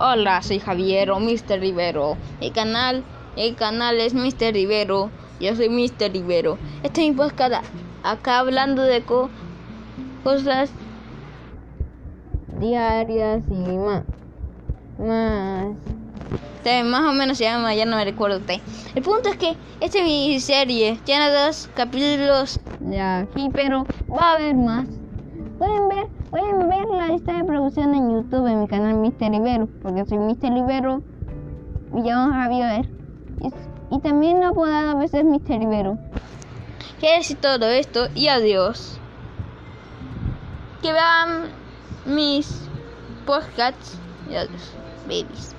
Hola, soy Javier o Mr. Rivero. El canal, el canal es Mr. Rivero. Yo soy Mr. Rivero. Este es mi podcast acá hablando de co cosas diarias y más. Más. más o menos se llama, ya no me recuerdo. El punto es que esta es mi serie. Tiene dos capítulos de aquí, pero va a haber más. Pueden ver, pueden ver lista de producción en YouTube en mi canal Mister Libero, porque soy Mister Libero y llamo Javier. Y, y también apodado a veces Mister Libero. Quiero decir todo esto y adiós. Que vean mis podcasts y adiós, babies.